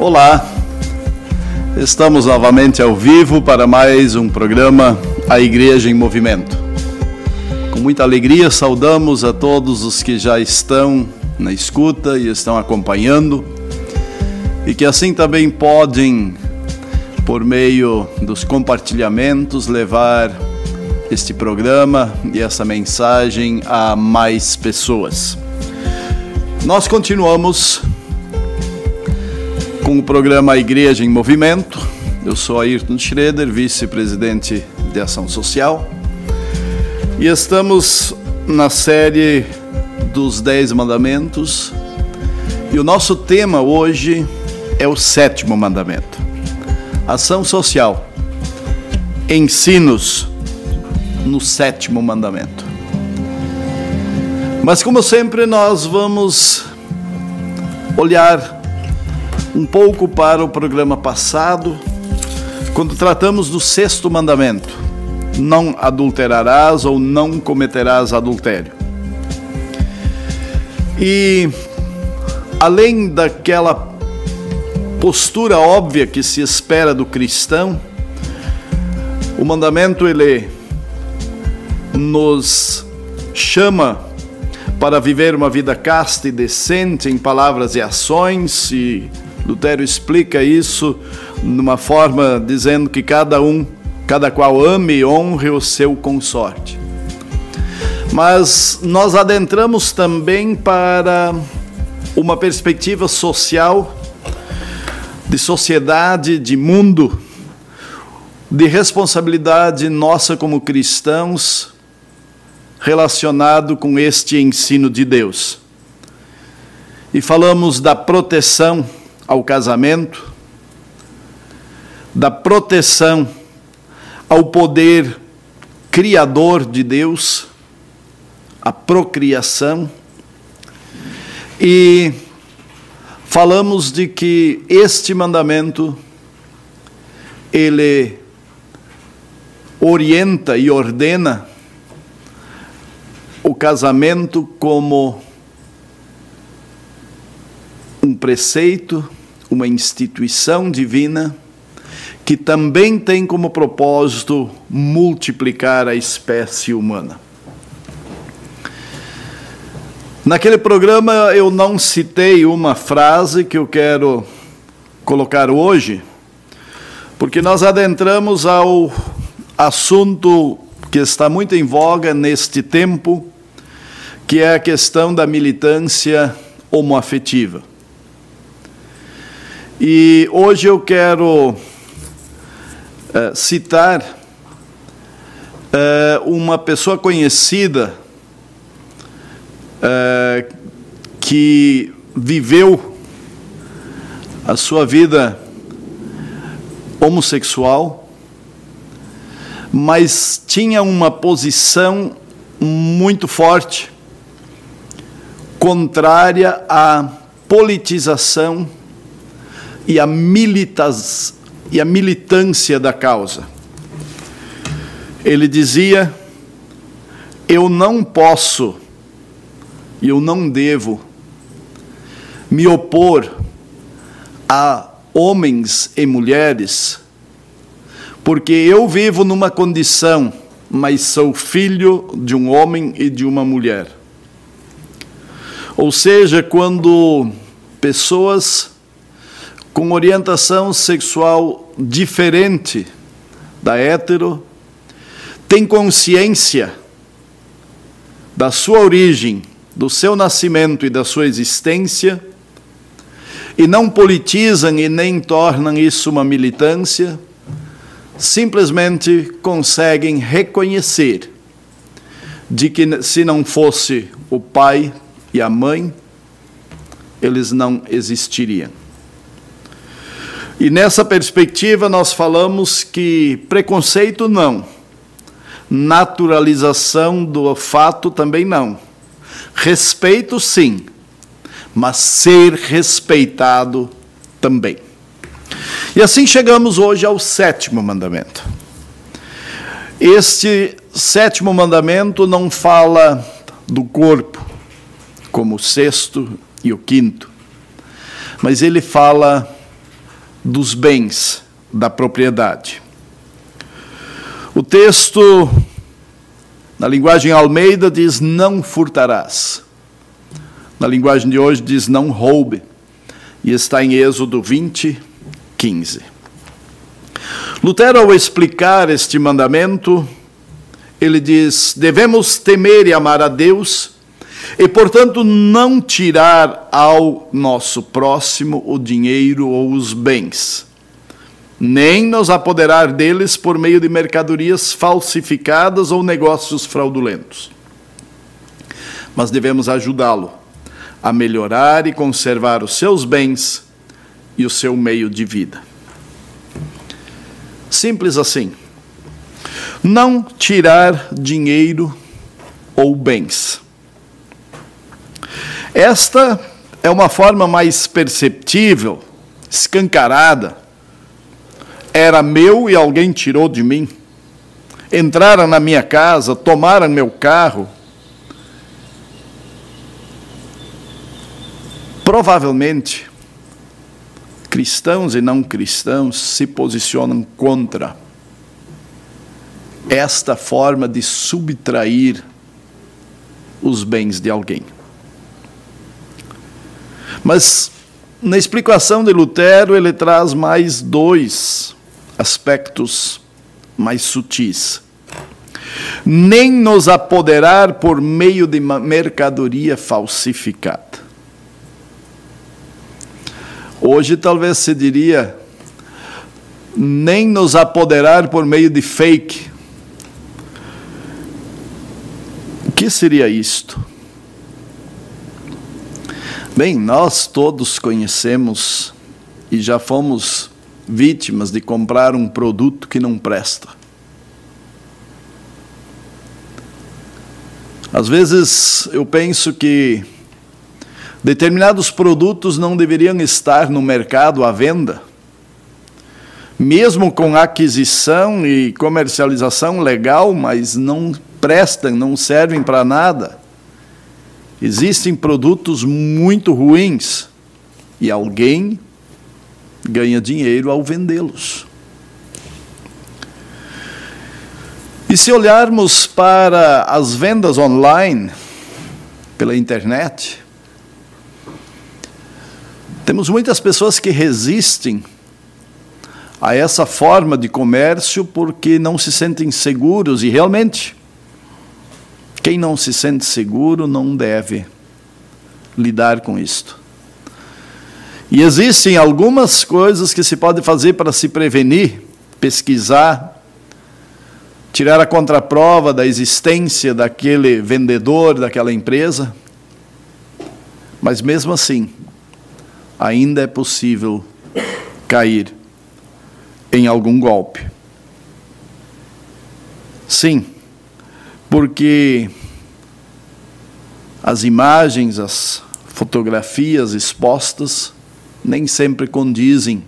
Olá, estamos novamente ao vivo para mais um programa A Igreja em Movimento. Com muita alegria saudamos a todos os que já estão na escuta e estão acompanhando e que assim também podem, por meio dos compartilhamentos, levar este programa e essa mensagem a mais pessoas. Nós continuamos com o programa Igreja em Movimento. Eu sou Ayrton Schroeder, vice-presidente de Ação Social. E estamos na série dos Dez Mandamentos. E o nosso tema hoje é o sétimo mandamento: Ação Social. Ensinos no sétimo mandamento. Mas, como sempre, nós vamos olhar um pouco para o programa passado, quando tratamos do sexto mandamento: não adulterarás ou não cometerás adultério. E além daquela postura óbvia que se espera do cristão, o mandamento ele nos chama para viver uma vida casta e decente em palavras e ações e Lutero explica isso numa forma dizendo que cada um, cada qual ame e honre o seu consorte. Mas nós adentramos também para uma perspectiva social, de sociedade, de mundo, de responsabilidade nossa como cristãos relacionado com este ensino de Deus. E falamos da proteção ao casamento, da proteção ao poder criador de Deus, a procriação, e falamos de que este mandamento ele orienta e ordena o casamento como um preceito uma instituição divina que também tem como propósito multiplicar a espécie humana. Naquele programa eu não citei uma frase que eu quero colocar hoje, porque nós adentramos ao assunto que está muito em voga neste tempo, que é a questão da militância homoafetiva. E hoje eu quero uh, citar uh, uma pessoa conhecida uh, que viveu a sua vida homossexual, mas tinha uma posição muito forte contrária à politização e a, militas, e a militância da causa. Ele dizia: Eu não posso eu não devo me opor a homens e mulheres, porque eu vivo numa condição, mas sou filho de um homem e de uma mulher. Ou seja, quando pessoas com orientação sexual diferente da hétero, tem consciência da sua origem, do seu nascimento e da sua existência, e não politizam e nem tornam isso uma militância, simplesmente conseguem reconhecer de que se não fosse o pai e a mãe, eles não existiriam. E nessa perspectiva nós falamos que preconceito não, naturalização do fato também não. Respeito sim, mas ser respeitado também. E assim chegamos hoje ao sétimo mandamento. Este sétimo mandamento não fala do corpo, como o sexto e o quinto, mas ele fala dos bens da propriedade. O texto, na linguagem Almeida, diz: Não furtarás. Na linguagem de hoje, diz: Não roube. E está em Êxodo 20, 15. Lutero, ao explicar este mandamento, ele diz: devemos temer e amar a Deus e, portanto, não tirar ao nosso próximo o dinheiro ou os bens, nem nos apoderar deles por meio de mercadorias falsificadas ou negócios fraudulentos. Mas devemos ajudá-lo a melhorar e conservar os seus bens e o seu meio de vida. Simples assim. Não tirar dinheiro ou bens. Esta é uma forma mais perceptível, escancarada. Era meu e alguém tirou de mim. Entraram na minha casa, tomaram meu carro. Provavelmente, cristãos e não cristãos se posicionam contra esta forma de subtrair os bens de alguém. Mas na explicação de Lutero, ele traz mais dois aspectos mais sutis. Nem nos apoderar por meio de mercadoria falsificada. Hoje talvez se diria nem nos apoderar por meio de fake. O que seria isto? Bem, nós todos conhecemos e já fomos vítimas de comprar um produto que não presta. Às vezes eu penso que Determinados produtos não deveriam estar no mercado à venda. Mesmo com aquisição e comercialização legal, mas não prestam, não servem para nada. Existem produtos muito ruins e alguém ganha dinheiro ao vendê-los. E se olharmos para as vendas online pela internet, temos muitas pessoas que resistem a essa forma de comércio porque não se sentem seguros e realmente quem não se sente seguro não deve lidar com isto. E existem algumas coisas que se pode fazer para se prevenir, pesquisar, tirar a contraprova da existência daquele vendedor, daquela empresa. Mas mesmo assim, ainda é possível cair em algum golpe. Sim, porque as imagens, as fotografias expostas nem sempre condizem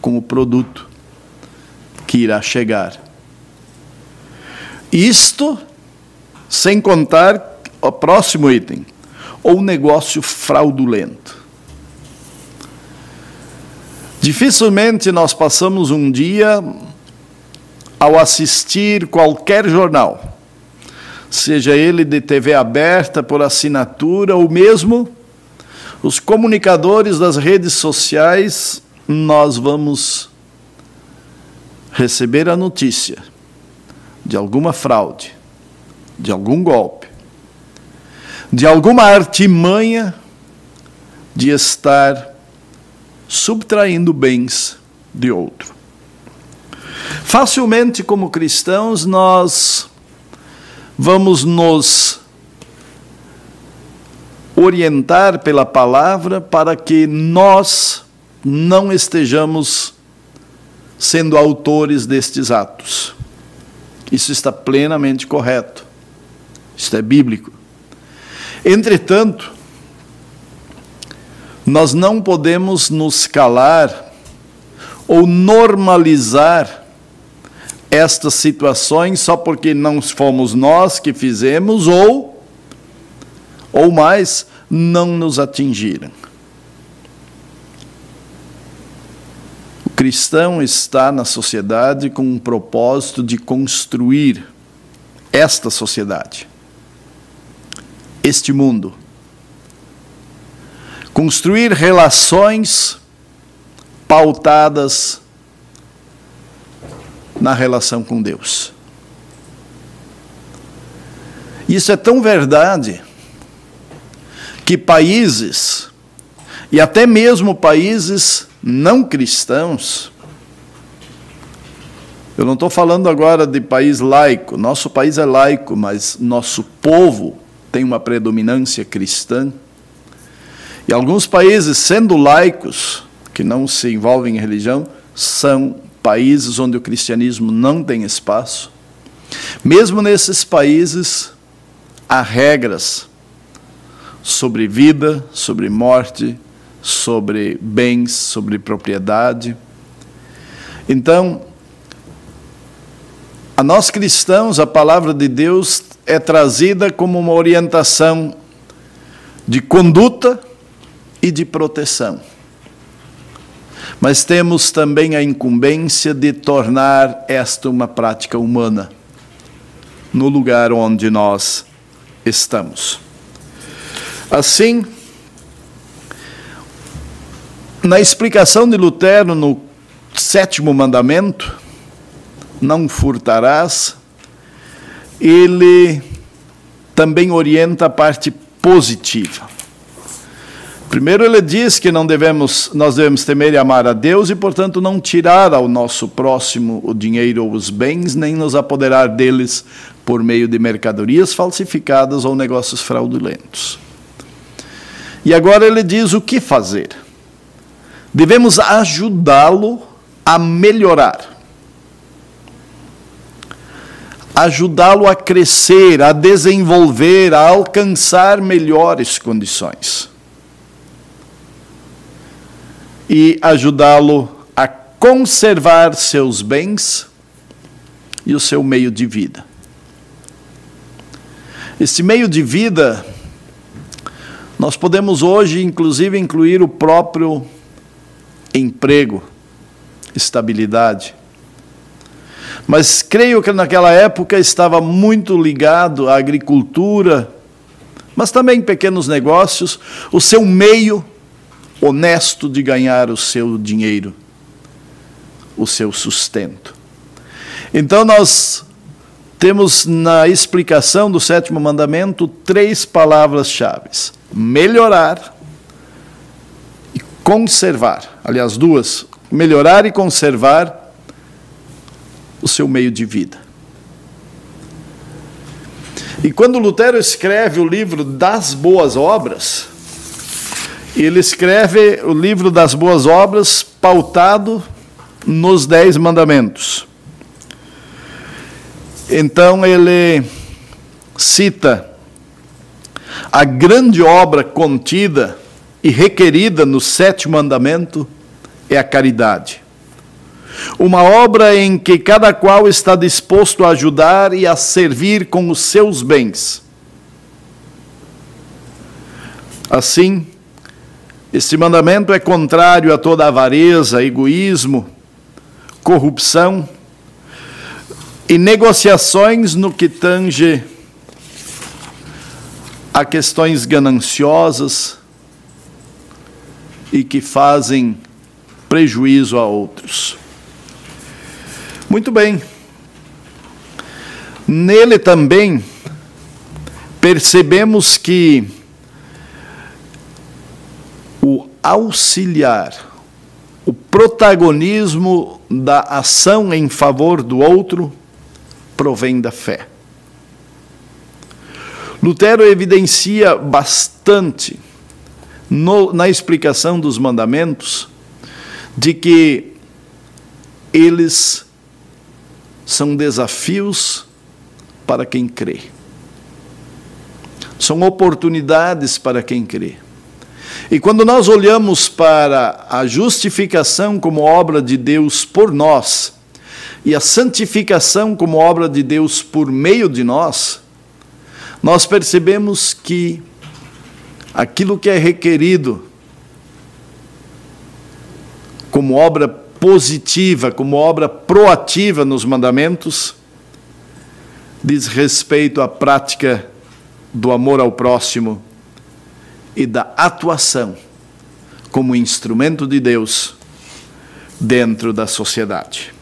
com o produto que irá chegar. Isto sem contar o próximo item, ou negócio fraudulento. Dificilmente nós passamos um dia ao assistir qualquer jornal, seja ele de TV aberta por assinatura ou mesmo os comunicadores das redes sociais, nós vamos receber a notícia de alguma fraude, de algum golpe, de alguma artimanha de estar subtraindo bens de outro. Facilmente, como cristãos, nós vamos nos orientar pela palavra para que nós não estejamos sendo autores destes atos. Isso está plenamente correto. Isso é bíblico. Entretanto, nós não podemos nos calar ou normalizar estas situações só porque não fomos nós que fizemos ou ou mais não nos atingiram. cristão está na sociedade com um propósito de construir esta sociedade, este mundo. Construir relações pautadas na relação com Deus. Isso é tão verdade que países, e até mesmo países não cristãos, eu não estou falando agora de país laico, nosso país é laico, mas nosso povo tem uma predominância cristã. E alguns países, sendo laicos, que não se envolvem em religião, são países onde o cristianismo não tem espaço. Mesmo nesses países, há regras sobre vida, sobre morte, sobre bens, sobre propriedade. Então, a nós cristãos, a palavra de Deus é trazida como uma orientação de conduta e de proteção. Mas temos também a incumbência de tornar esta uma prática humana no lugar onde nós estamos. Assim, na explicação de Lutero no sétimo mandamento, não furtarás, ele também orienta a parte positiva. Primeiro ele diz que não devemos, nós devemos temer e amar a Deus e, portanto, não tirar ao nosso próximo o dinheiro ou os bens, nem nos apoderar deles por meio de mercadorias falsificadas ou negócios fraudulentos. E agora ele diz o que fazer. Devemos ajudá-lo a melhorar. Ajudá-lo a crescer, a desenvolver, a alcançar melhores condições. E ajudá-lo a conservar seus bens e o seu meio de vida. Esse meio de vida, nós podemos hoje, inclusive, incluir o próprio emprego, estabilidade. Mas creio que naquela época estava muito ligado à agricultura, mas também pequenos negócios, o seu meio honesto de ganhar o seu dinheiro, o seu sustento. Então nós temos na explicação do sétimo mandamento três palavras-chave: melhorar, conservar, aliás, duas, melhorar e conservar o seu meio de vida. E quando Lutero escreve o livro das boas obras, ele escreve o livro das boas obras pautado nos dez mandamentos. Então ele cita a grande obra contida e requerida no sétimo mandamento é a caridade. Uma obra em que cada qual está disposto a ajudar e a servir com os seus bens. Assim, este mandamento é contrário a toda avareza, egoísmo, corrupção e negociações no que tange a questões gananciosas, e que fazem prejuízo a outros. Muito bem. Nele também percebemos que o auxiliar, o protagonismo da ação em favor do outro provém da fé. Lutero evidencia bastante no, na explicação dos mandamentos de que eles são desafios para quem crê. São oportunidades para quem crê. E quando nós olhamos para a justificação como obra de Deus por nós, e a santificação como obra de Deus por meio de nós, nós percebemos que aquilo que é requerido como obra positiva, como obra proativa nos mandamentos, diz respeito à prática do amor ao próximo e da atuação como instrumento de Deus dentro da sociedade.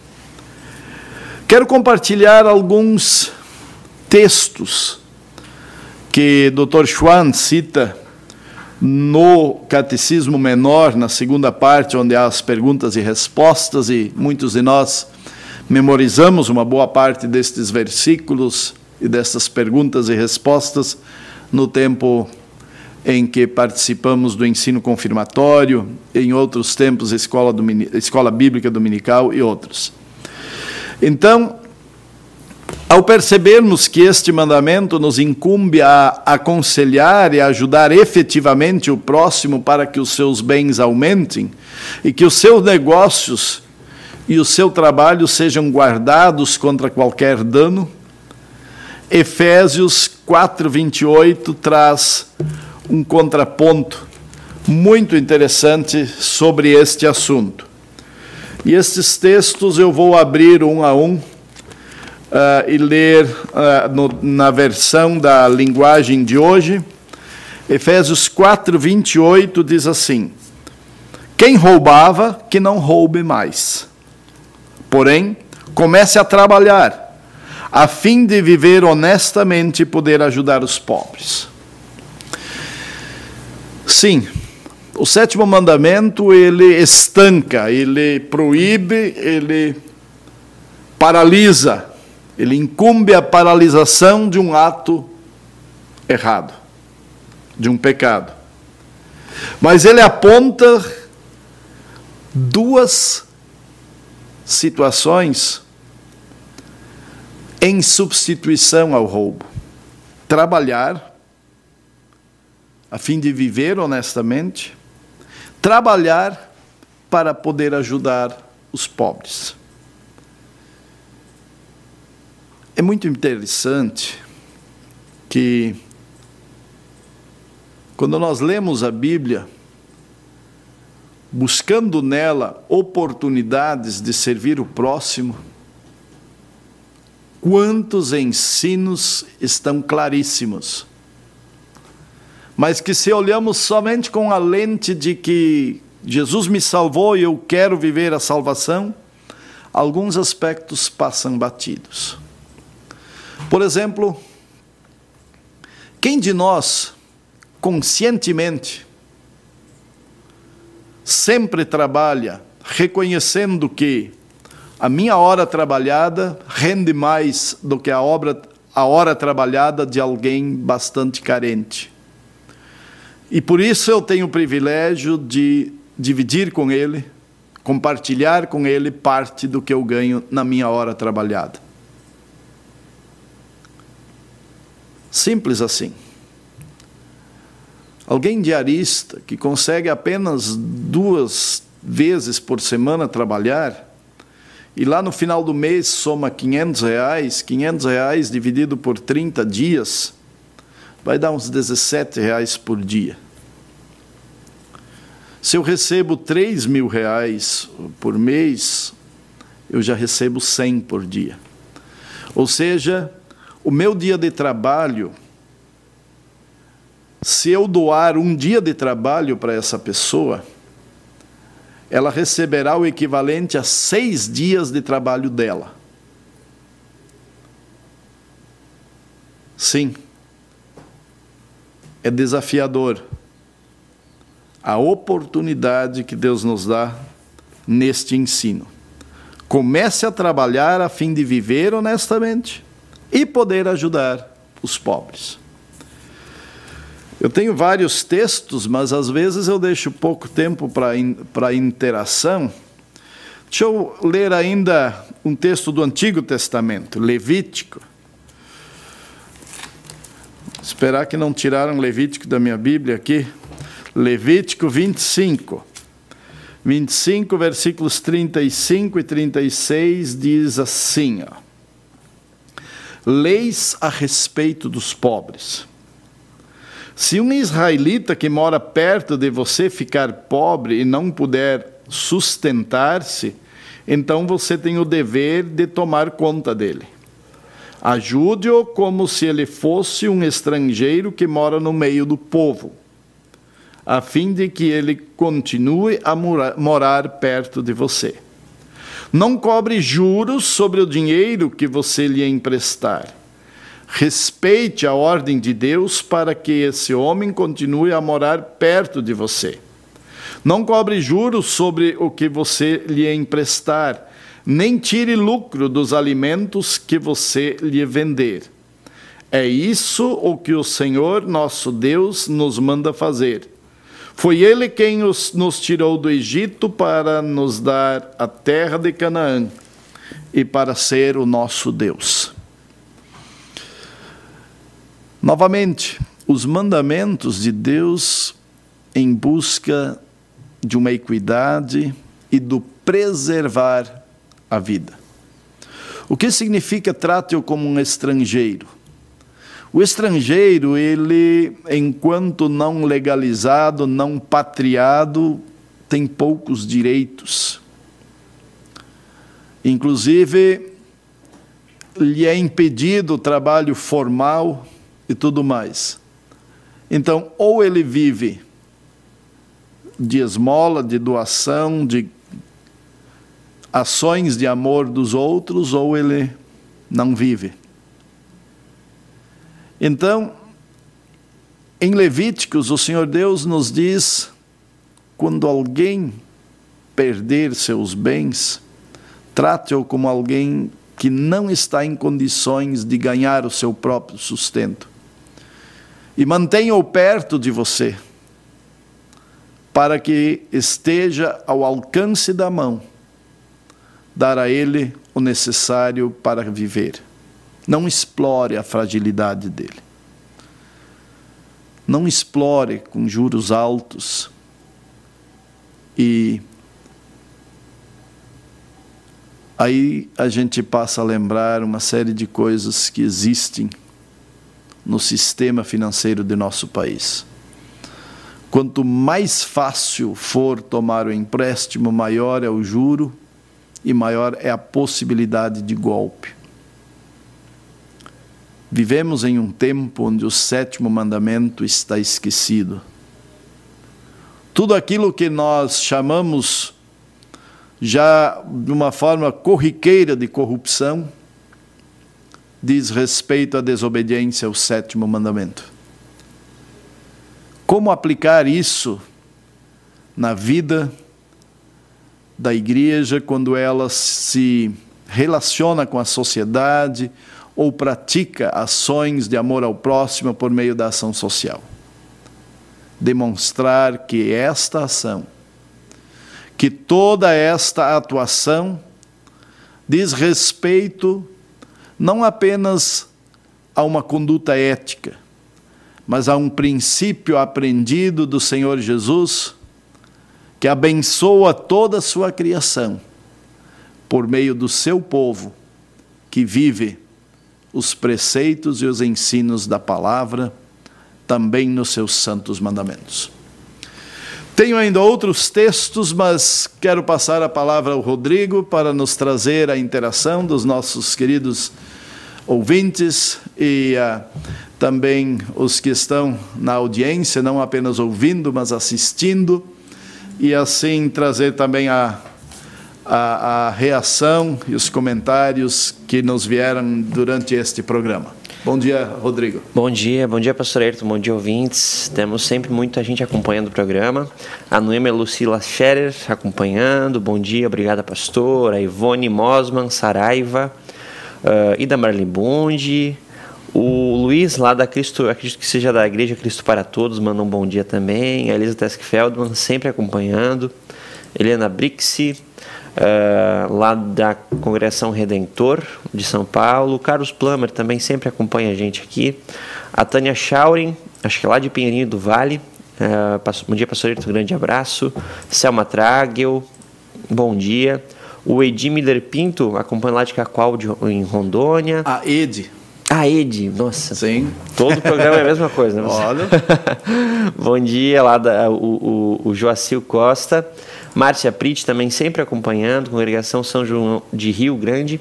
Quero compartilhar alguns textos que Dr. Schwann cita no Catecismo Menor, na segunda parte, onde há as perguntas e respostas, e muitos de nós memorizamos uma boa parte destes versículos e dessas perguntas e respostas no tempo em que participamos do ensino confirmatório, em outros tempos, escola, escola bíblica dominical e outros. Então, ao percebermos que este mandamento nos incumbe a aconselhar e ajudar efetivamente o próximo para que os seus bens aumentem e que os seus negócios e o seu trabalho sejam guardados contra qualquer dano, Efésios 4:28 traz um contraponto muito interessante sobre este assunto. E estes textos eu vou abrir um a um uh, e ler uh, no, na versão da linguagem de hoje. Efésios 4, 28 diz assim: Quem roubava, que não roube mais. Porém, comece a trabalhar, a fim de viver honestamente e poder ajudar os pobres. Sim, o sétimo mandamento ele estanca, ele proíbe, ele paralisa ele incumbe a paralisação de um ato errado, de um pecado. Mas ele aponta duas situações em substituição ao roubo: trabalhar a fim de viver honestamente, trabalhar para poder ajudar os pobres. É muito interessante que, quando nós lemos a Bíblia, buscando nela oportunidades de servir o próximo, quantos ensinos estão claríssimos. Mas que se olhamos somente com a lente de que Jesus me salvou e eu quero viver a salvação, alguns aspectos passam batidos. Por exemplo, quem de nós, conscientemente, sempre trabalha reconhecendo que a minha hora trabalhada rende mais do que a, obra, a hora trabalhada de alguém bastante carente. E por isso eu tenho o privilégio de dividir com ele, compartilhar com ele parte do que eu ganho na minha hora trabalhada. Simples assim. Alguém diarista que consegue apenas duas vezes por semana trabalhar e lá no final do mês soma 500 reais, 500 reais dividido por 30 dias, vai dar uns 17 reais por dia. Se eu recebo 3 mil reais por mês, eu já recebo 100 por dia. Ou seja, o meu dia de trabalho, se eu doar um dia de trabalho para essa pessoa, ela receberá o equivalente a seis dias de trabalho dela. Sim, é desafiador a oportunidade que Deus nos dá neste ensino. Comece a trabalhar a fim de viver honestamente e poder ajudar os pobres. Eu tenho vários textos, mas às vezes eu deixo pouco tempo para interação. Deixa eu ler ainda um texto do Antigo Testamento, Levítico. Esperar que não tiraram Levítico da minha Bíblia aqui. Levítico 25. 25, versículos 35 e 36 diz assim, ó leis a respeito dos pobres. Se um israelita que mora perto de você ficar pobre e não puder sustentar-se, então você tem o dever de tomar conta dele. Ajude-o como se ele fosse um estrangeiro que mora no meio do povo, a fim de que ele continue a morar perto de você. Não cobre juros sobre o dinheiro que você lhe emprestar. Respeite a ordem de Deus para que esse homem continue a morar perto de você. Não cobre juros sobre o que você lhe emprestar, nem tire lucro dos alimentos que você lhe vender. É isso o que o Senhor nosso Deus nos manda fazer. Foi Ele quem os, nos tirou do Egito para nos dar a terra de Canaã e para ser o nosso Deus. Novamente, os mandamentos de Deus em busca de uma equidade e do preservar a vida. O que significa trate-o como um estrangeiro? O estrangeiro, ele, enquanto não legalizado, não patriado, tem poucos direitos. Inclusive, lhe é impedido o trabalho formal e tudo mais. Então, ou ele vive de esmola, de doação, de ações de amor dos outros, ou ele não vive. Então, em Levíticos, o Senhor Deus nos diz: quando alguém perder seus bens, trate-o como alguém que não está em condições de ganhar o seu próprio sustento. E mantenha-o perto de você para que esteja ao alcance da mão, dar a ele o necessário para viver. Não explore a fragilidade dele. Não explore com juros altos e aí a gente passa a lembrar uma série de coisas que existem no sistema financeiro de nosso país. Quanto mais fácil for tomar o empréstimo, maior é o juro e maior é a possibilidade de golpe. Vivemos em um tempo onde o sétimo mandamento está esquecido. Tudo aquilo que nós chamamos já de uma forma corriqueira de corrupção diz respeito à desobediência ao sétimo mandamento. Como aplicar isso na vida da igreja quando ela se relaciona com a sociedade ou pratica ações de amor ao próximo por meio da ação social? Demonstrar que esta ação, que toda esta atuação diz respeito não apenas a uma conduta ética, mas há um princípio aprendido do Senhor Jesus que abençoa toda a sua criação por meio do seu povo que vive os preceitos e os ensinos da palavra também nos seus santos mandamentos. Tenho ainda outros textos, mas quero passar a palavra ao Rodrigo para nos trazer a interação dos nossos queridos ouvintes e uh, também os que estão na audiência, não apenas ouvindo, mas assistindo, e assim trazer também a, a, a reação e os comentários que nos vieram durante este programa. Bom dia, Rodrigo. Bom dia, bom dia, pastor Ayrton, bom dia, ouvintes. Temos sempre muita gente acompanhando o programa. A Noemi Lucila Scherer acompanhando, bom dia, obrigada, pastor. A Ivone Mosman Saraiva, uh, Ida Marlin Bonde, o Luiz, lá da Cristo, acredito que seja da Igreja Cristo para Todos, manda um bom dia também. A Elisa Teskfeldman, sempre acompanhando. Helena Brixi, uh, lá da Congregação Redentor de São Paulo. Carlos Plummer também sempre acompanha a gente aqui. A Tânia Schaurin, acho que é lá de Pinheirinho do Vale. Uh, bom dia, pastor um grande abraço. Selma Tragel, bom dia. O Edi Miller Pinto, acompanha lá de Cacoal, de, em Rondônia. A Ed. A Ed, nossa. Sim. Todo o programa é a mesma coisa, né? Olha. Bom dia, lá da, o, o, o Joacil Costa. Márcia Prit também sempre acompanhando, congregação São João de Rio Grande.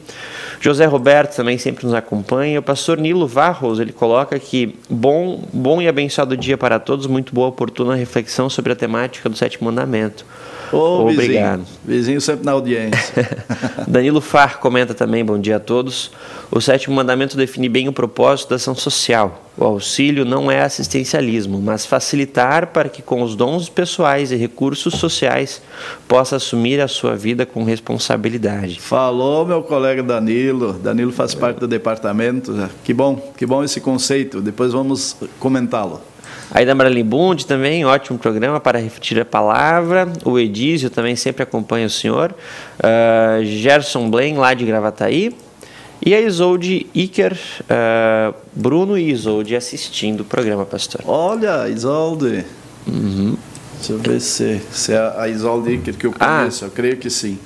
José Roberto também sempre nos acompanha. O pastor Nilo Varros, ele coloca que bom, bom e abençoado dia para todos, muito boa, oportuna reflexão sobre a temática do sétimo mandamento. Ô, Obrigado. Vizinho, vizinho sempre na audiência. Danilo Far comenta também, bom dia a todos. O sétimo mandamento define bem o propósito da ação social. O auxílio não é assistencialismo, mas facilitar para que com os dons pessoais e recursos sociais possa assumir a sua vida com responsabilidade. Falou meu colega Danilo. Danilo faz parte do departamento. Que bom, que bom esse conceito. Depois vamos comentá-lo. Aí da Marlene Bund também, ótimo programa para refletir a palavra. O Edísio também sempre acompanha o senhor. Uh, Gerson Blaine, lá de Gravataí. E a Isolde Iker, uh, Bruno e Isolde assistindo o programa, pastor. Olha, Isolde. Uhum. Deixa eu ver se, se é a Isolde Iker que eu ah. conheço. Ah. Eu creio que sim.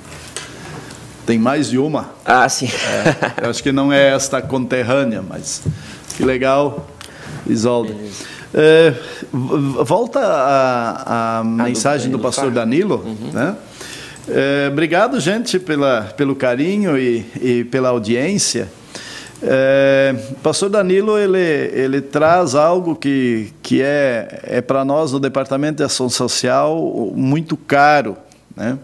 Tem mais de uma? Ah, sim. É, eu acho que não é esta conterrânea, mas que legal, Isolde. É, volta a, a mensagem do, do pastor Danilo, uhum. né? É, obrigado, gente, pela, pelo carinho e, e pela audiência. É, pastor Danilo ele, ele traz algo que, que é, é para nós no Departamento de Ação Social muito caro. Né?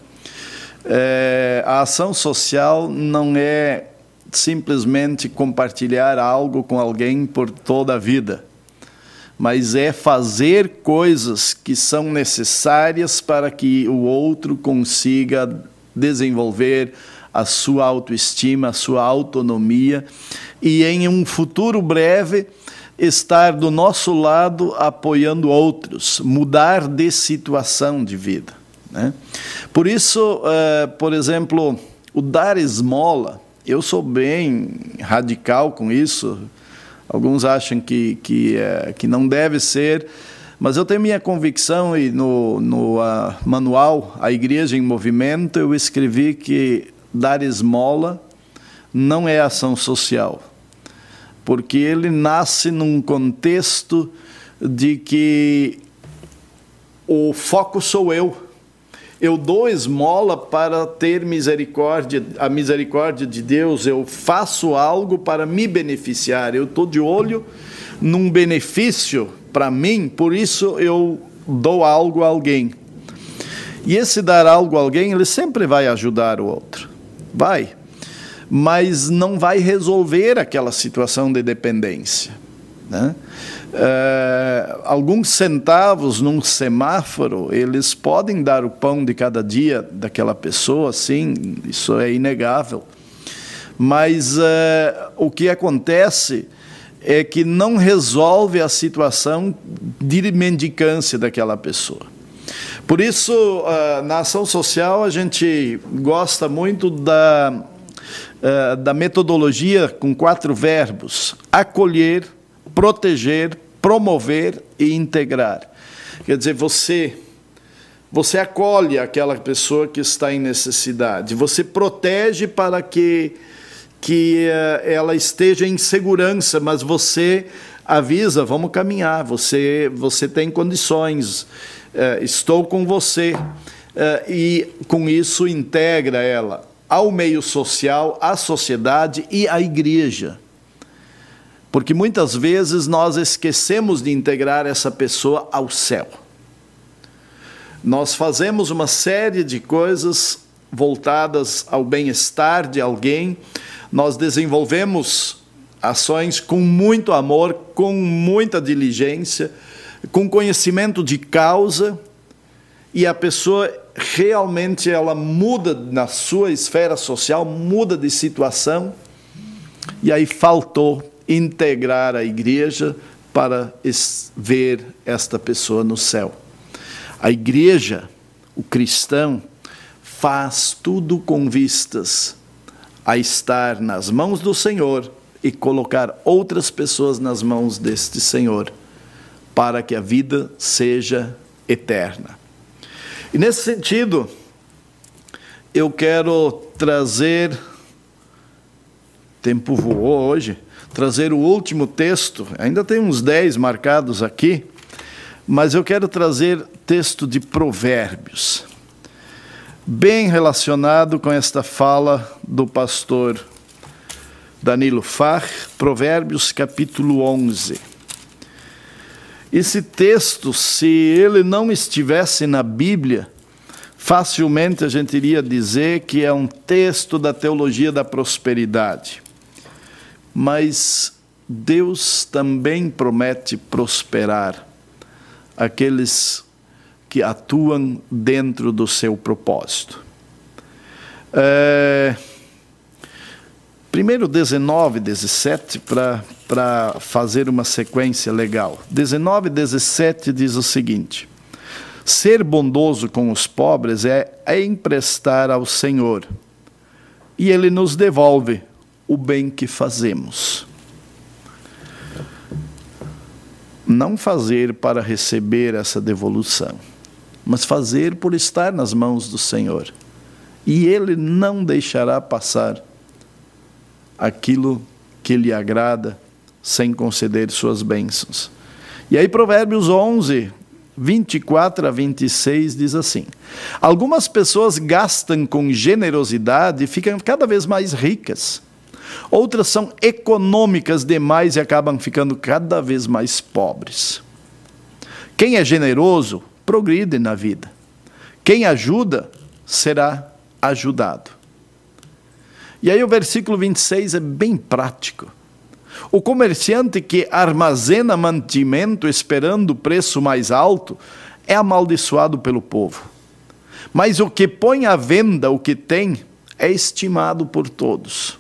É, a ação social não é simplesmente compartilhar algo com alguém por toda a vida mas é fazer coisas que são necessárias para que o outro consiga desenvolver a sua autoestima, a sua autonomia e em um futuro breve estar do nosso lado apoiando outros, mudar de situação de vida. Né? Por isso, uh, por exemplo, o dar esmola, eu sou bem radical com isso, Alguns acham que, que, é, que não deve ser, mas eu tenho minha convicção e no, no uh, manual A Igreja em Movimento eu escrevi que dar esmola não é ação social, porque ele nasce num contexto de que o foco sou eu eu dou esmola para ter misericórdia, a misericórdia de Deus, eu faço algo para me beneficiar, eu estou de olho num benefício para mim, por isso eu dou algo a alguém. E esse dar algo a alguém, ele sempre vai ajudar o outro, vai, mas não vai resolver aquela situação de dependência. Né? Uh, alguns centavos num semáforo, eles podem dar o pão de cada dia daquela pessoa, sim, isso é inegável. Mas uh, o que acontece é que não resolve a situação de mendicância daquela pessoa. Por isso, uh, na ação social, a gente gosta muito da, da metodologia com quatro verbos: acolher, proteger, promover e integrar. Quer dizer, você você acolhe aquela pessoa que está em necessidade, você protege para que que uh, ela esteja em segurança, mas você avisa, vamos caminhar, você você tem condições, uh, estou com você. Uh, e com isso integra ela ao meio social, à sociedade e à igreja. Porque muitas vezes nós esquecemos de integrar essa pessoa ao céu. Nós fazemos uma série de coisas voltadas ao bem-estar de alguém, nós desenvolvemos ações com muito amor, com muita diligência, com conhecimento de causa, e a pessoa realmente ela muda na sua esfera social, muda de situação, e aí faltou integrar a igreja para ver esta pessoa no céu. A igreja, o cristão, faz tudo com vistas a estar nas mãos do Senhor e colocar outras pessoas nas mãos deste Senhor, para que a vida seja eterna. E nesse sentido, eu quero trazer tempo voou hoje, trazer o último texto. Ainda tem uns 10 marcados aqui, mas eu quero trazer texto de Provérbios, bem relacionado com esta fala do pastor Danilo Far, Provérbios capítulo 11. Esse texto, se ele não estivesse na Bíblia, facilmente a gente iria dizer que é um texto da teologia da prosperidade. Mas Deus também promete prosperar aqueles que atuam dentro do seu propósito. É, primeiro 19, 17, para fazer uma sequência legal. 19, 17 diz o seguinte: Ser bondoso com os pobres é, é emprestar ao Senhor, e Ele nos devolve o bem que fazemos. Não fazer para receber essa devolução, mas fazer por estar nas mãos do Senhor. E Ele não deixará passar aquilo que lhe agrada sem conceder suas bênçãos. E aí, Provérbios 11, 24 a 26 diz assim: Algumas pessoas gastam com generosidade e ficam cada vez mais ricas. Outras são econômicas demais e acabam ficando cada vez mais pobres. Quem é generoso, progride na vida. Quem ajuda, será ajudado. E aí o versículo 26 é bem prático. O comerciante que armazena mantimento esperando o preço mais alto é amaldiçoado pelo povo. Mas o que põe à venda o que tem é estimado por todos.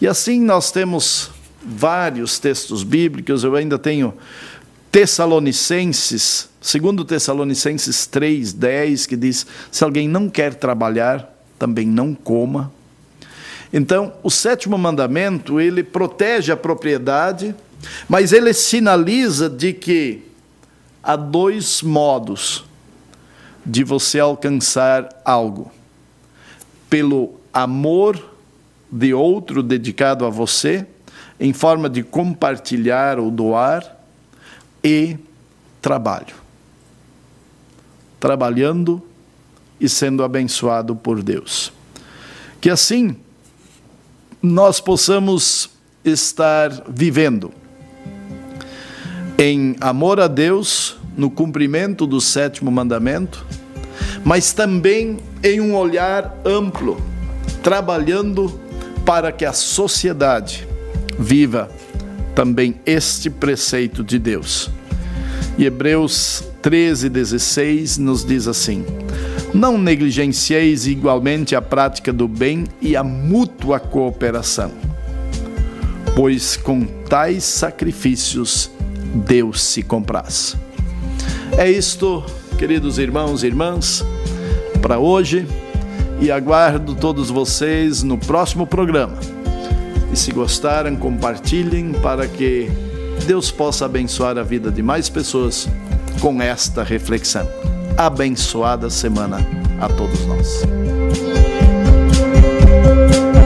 E assim nós temos vários textos bíblicos, eu ainda tenho Tessalonicenses, segundo Tessalonicenses 3:10, que diz: se alguém não quer trabalhar, também não coma. Então, o sétimo mandamento, ele protege a propriedade, mas ele sinaliza de que há dois modos de você alcançar algo: pelo amor de outro dedicado a você, em forma de compartilhar ou doar, e trabalho. Trabalhando e sendo abençoado por Deus. Que assim nós possamos estar vivendo em amor a Deus, no cumprimento do sétimo mandamento, mas também em um olhar amplo, trabalhando para que a sociedade viva também este preceito de Deus. E Hebreus 13, 16 nos diz assim: Não negligencieis igualmente a prática do bem e a mútua cooperação, pois com tais sacrifícios Deus se compraz. É isto, queridos irmãos e irmãs, para hoje e aguardo todos vocês no próximo programa. E se gostaram, compartilhem para que Deus possa abençoar a vida de mais pessoas com esta reflexão. Abençoada semana a todos nós.